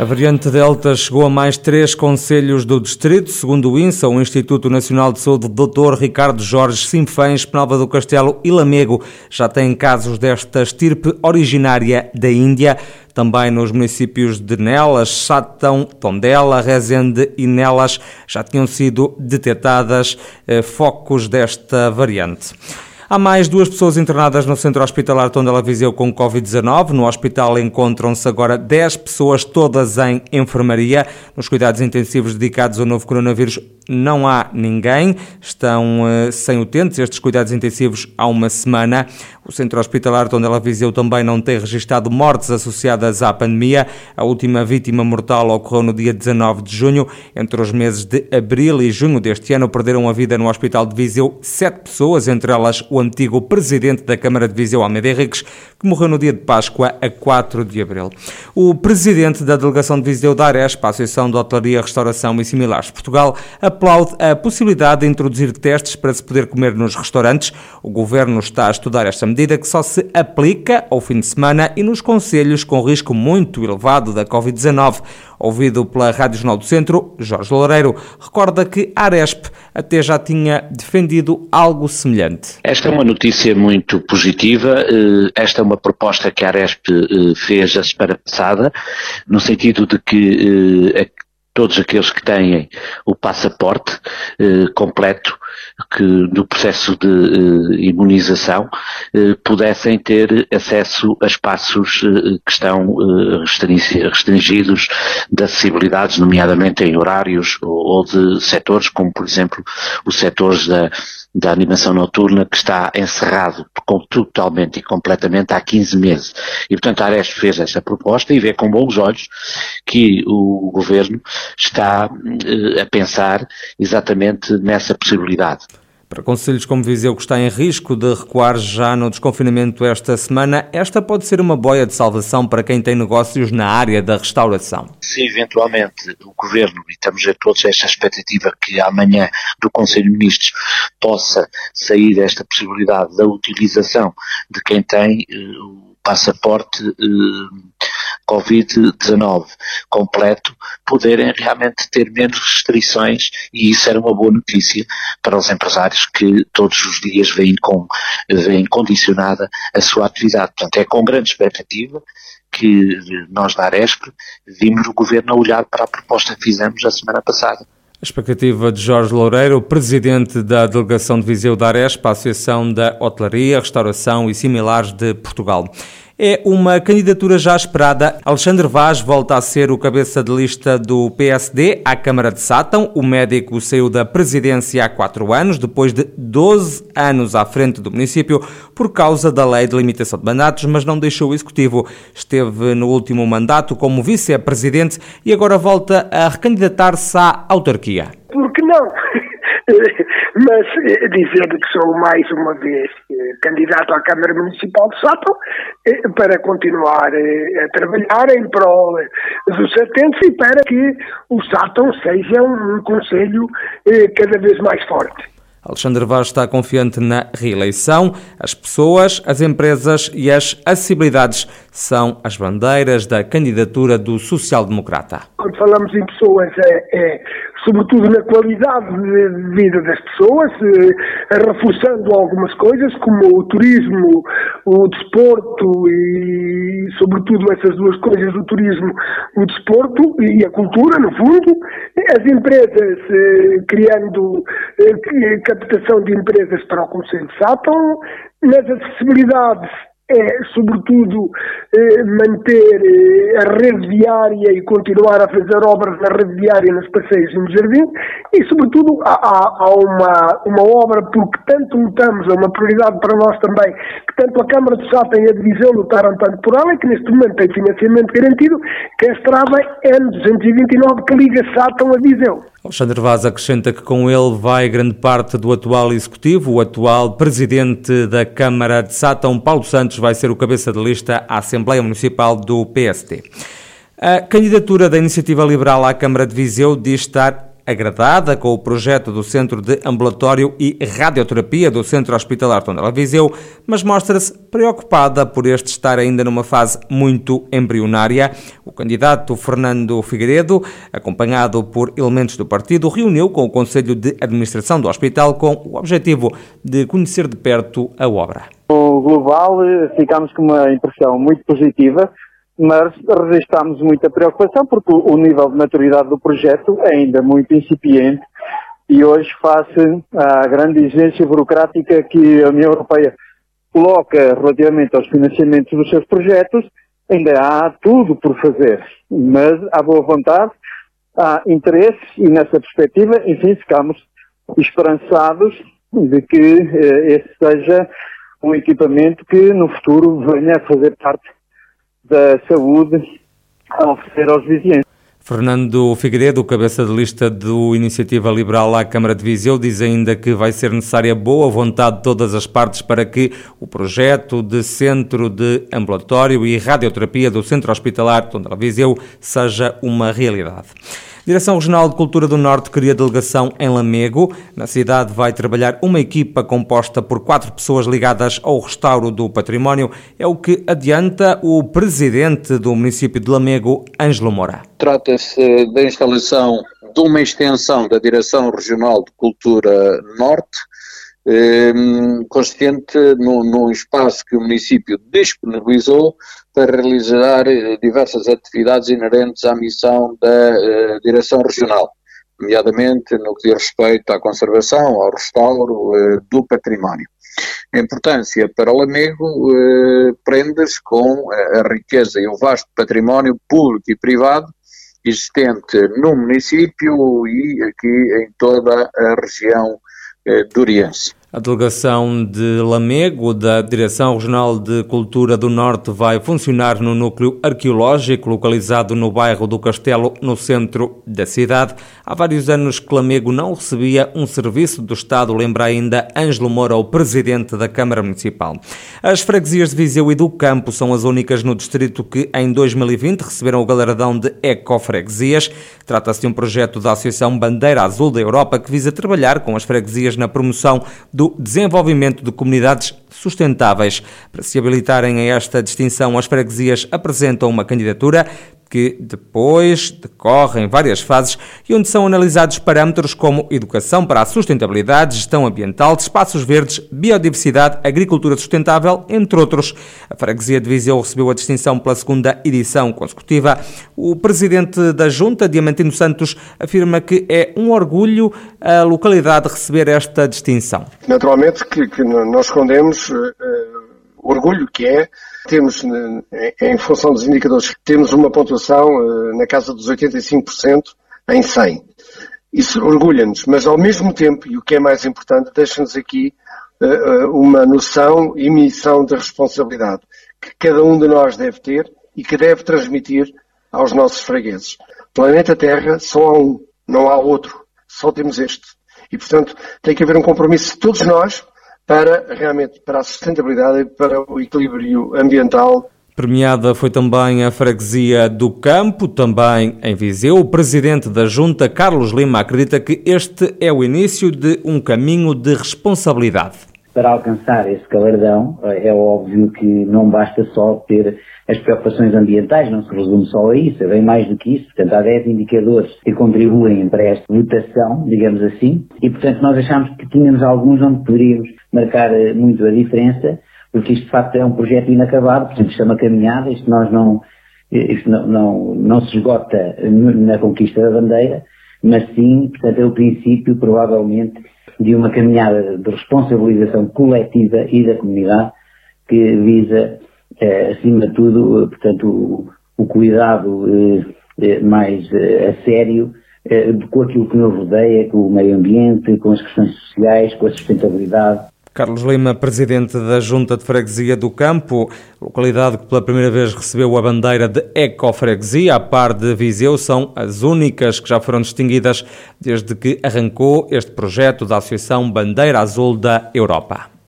A variante Delta chegou a mais três conselhos do distrito, segundo o INSA, o Instituto Nacional de Saúde, Dr. Ricardo Jorge Simfães, Penalva do Castelo e Lamego já têm casos desta estirpe originária da Índia. Também nos municípios de Nelas, Satão, Tondela, Rezende e Nelas já tinham sido detectadas eh, focos desta variante. Há mais duas pessoas internadas no centro hospitalar Tondela Viseu com Covid-19. No hospital encontram-se agora 10 pessoas, todas em enfermaria. Nos cuidados intensivos dedicados ao novo coronavírus não há ninguém. Estão uh, sem utentes estes cuidados intensivos há uma semana. O centro hospitalar Tondela Viseu também não tem registado mortes associadas à pandemia. A última vítima mortal ocorreu no dia 19 de junho. Entre os meses de abril e junho deste ano perderam a vida no hospital de Viseu sete pessoas, entre elas o antigo presidente da Câmara de Viseu, Almeida Henriques, que morreu no dia de Páscoa, a 4 de abril. O presidente da delegação de Viseu da Arespa, a Associação de Hotelaria, Restauração e Similares de Portugal, aplaude a possibilidade de introduzir testes para se poder comer nos restaurantes. O governo está a estudar esta medida que só se aplica ao fim de semana e nos conselhos com risco muito elevado da Covid-19. Ouvido pela Rádio Jornal do Centro, Jorge Loureiro recorda que a Aresp até já tinha defendido algo semelhante. Esta é uma notícia muito positiva. Eh, esta é uma proposta que a Aresp eh, fez a semana passada, no sentido de que eh, todos aqueles que têm o passaporte completo que no processo de eh, imunização eh, pudessem ter acesso a espaços eh, que estão restringidos de acessibilidades, nomeadamente em horários ou, ou de setores, como por exemplo os setores da, da animação noturna que está encerrado totalmente e completamente há 15 meses. E portanto a Aresp fez essa proposta e vê com bons olhos que o governo está uh, a pensar exatamente nessa possibilidade. Para conselhos como Viseu, que está em risco de recuar já no desconfinamento esta semana, esta pode ser uma boia de salvação para quem tem negócios na área da restauração. Se eventualmente o Governo, e estamos a todos esta expectativa que amanhã do Conselho de Ministros possa sair esta possibilidade da utilização de quem tem uh, passaporte eh, Covid-19 completo, poderem realmente ter menos restrições e isso era uma boa notícia para os empresários que todos os dias vêm, com, vêm condicionada a sua atividade. Portanto, é com grande expectativa que nós da Aresp vimos o Governo a olhar para a proposta que fizemos a semana passada. A expectativa de Jorge Loureiro, presidente da delegação de Viseu da Arespa, Associação da Hotelaria, Restauração e Similares de Portugal. É uma candidatura já esperada. Alexandre Vaz volta a ser o cabeça de lista do PSD à Câmara de Sátão. O médico saiu da presidência há quatro anos, depois de 12 anos à frente do município, por causa da lei de limitação de mandatos, mas não deixou o executivo. Esteve no último mandato como vice-presidente e agora volta a recandidatar-se à autarquia. Por que não? mas eh, dizer que sou mais uma vez eh, candidato à Câmara Municipal de Sátão eh, para continuar a trabalhar em prol dos satentos e para que o Sátão seja um conselho cada vez mais forte. Alexandre Vaz está confiante na reeleição. As pessoas, as empresas e as acessibilidades são as bandeiras da candidatura do social-democrata. Quando falamos em pessoas, é, é sobretudo na qualidade de vida das pessoas, eh, reforçando algumas coisas como o turismo, o desporto e, sobretudo, essas duas coisas, o turismo, o desporto e a cultura, no fundo. As empresas, eh, criando eh, captação de empresas para o Conselho de Sátão, nas acessibilidades é, sobretudo, eh, manter eh, a rede viária e continuar a fazer obras na rede viária nos passeios e no jardim e, sobretudo, há, há uma, uma obra porque tanto lutamos, é uma prioridade para nós também, que tanto a Câmara de Sá e a Divisão lutaram tanto por ela e que neste momento tem financiamento garantido, que é a estrada N229 que liga Sátão a Viseu. Alexandre Vaz acrescenta que com ele vai grande parte do atual executivo. O atual presidente da Câmara de Sátão, Paulo Santos, vai ser o cabeça de lista à Assembleia Municipal do PST. A candidatura da Iniciativa Liberal à Câmara de Viseu diz estar agradada com o projeto do Centro de Ambulatório e Radioterapia do Centro Hospitalar Tondela Viseu, mas mostra-se preocupada por este estar ainda numa fase muito embrionária. O candidato Fernando Figueiredo, acompanhado por elementos do partido, reuniu com o Conselho de Administração do Hospital com o objetivo de conhecer de perto a obra. No global, eh, ficámos com uma impressão muito positiva mas registramos muita preocupação porque o nível de maturidade do projeto é ainda muito incipiente e hoje, face à grande exigência burocrática que a União Europeia coloca relativamente aos financiamentos dos seus projetos, ainda há tudo por fazer. Mas há boa vontade, há interesse e nessa perspectiva, enfim, ficamos esperançados de que eh, esse seja um equipamento que no futuro venha a fazer parte da saúde a oferecer aos vizinhos. Fernando Figueiredo, cabeça de lista do Iniciativa Liberal à Câmara de Viseu, diz ainda que vai ser necessária boa vontade de todas as partes para que o projeto de centro de ambulatório e radioterapia do Centro Hospitalar Tondela Viseu seja uma realidade. Direção Regional de Cultura do Norte cria delegação em Lamego. Na cidade vai trabalhar uma equipa composta por quatro pessoas ligadas ao restauro do património. É o que adianta o presidente do município de Lamego, Ângelo Moura. Trata-se da instalação de uma extensão da Direção Regional de Cultura Norte, eh, consistente num, num, espaço que o município disponibilizou para realizar eh, diversas atividades inerentes à missão da uh, Direção Regional, nomeadamente no que diz respeito à conservação, ao restauro uh, do património. A importância para o Lamego prende-se com a, a riqueza e o vasto património público e privado existente no município e aqui em toda a região duriense. A delegação de Lamego, da Direção Regional de Cultura do Norte, vai funcionar no núcleo arqueológico localizado no bairro do Castelo, no centro da cidade. Há vários anos que Lamego não recebia um serviço do Estado, lembra ainda Ângelo Moura, o presidente da Câmara Municipal. As freguesias de Viseu e do Campo são as únicas no distrito que, em 2020, receberam o galardão de Ecofreguesias. Trata-se de um projeto da Associação Bandeira Azul da Europa que visa trabalhar com as freguesias na promoção do desenvolvimento de comunidades sustentáveis. Para se habilitarem a esta distinção, as freguesias apresentam uma candidatura que depois decorrem várias fases e onde são analisados parâmetros como educação para a sustentabilidade, gestão ambiental, espaços verdes, biodiversidade, agricultura sustentável, entre outros. A freguesia de Viseu recebeu a distinção pela segunda edição consecutiva. O presidente da Junta, Diamantino Santos, afirma que é um orgulho a localidade receber esta distinção. Naturalmente que, que nós escondemos uh, orgulho que é temos, em função dos indicadores, temos uma pontuação eh, na casa dos 85% em 100. Isso orgulha-nos, mas ao mesmo tempo, e o que é mais importante, deixa-nos aqui eh, eh, uma noção e missão de responsabilidade que cada um de nós deve ter e que deve transmitir aos nossos fregueses. Planeta Terra só há um, não há outro. Só temos este. E, portanto, tem que haver um compromisso de todos nós para realmente para a sustentabilidade e para o equilíbrio ambiental. Premiada foi também a freguesia do Campo, também em Viseu. O presidente da Junta, Carlos Lima, acredita que este é o início de um caminho de responsabilidade para alcançar esse galardão, eh, é óbvio que não basta só ter as preocupações ambientais, não se resume só a isso, é bem mais do que isso. Portanto, há 10 indicadores que contribuem para esta votação, digamos assim, e portanto nós achamos que tínhamos alguns onde poderíamos marcar eh, muito a diferença, porque isto de facto é um projeto inacabado, portanto isto é uma caminhada, isto nós não, eh, isto não, não, não se esgota na conquista da bandeira, mas sim, portanto, é o princípio, provavelmente, de uma caminhada de responsabilização coletiva e da comunidade que visa, eh, acima de tudo, eh, portanto, o, o cuidado eh, eh mais eh, a sério eh, com aquilo que nos rodeia, com o meio ambiente, com as questões sociais, com a sustentabilidade. Carlos Lima, presidente da Junta de Freguesia do Campo, localidade que pela primeira vez recebeu a bandeira de Ecofreguesia, a par de Viseu, são as únicas que já foram distinguidas desde que arrancou este projeto da Associação Bandeira Azul da Europa.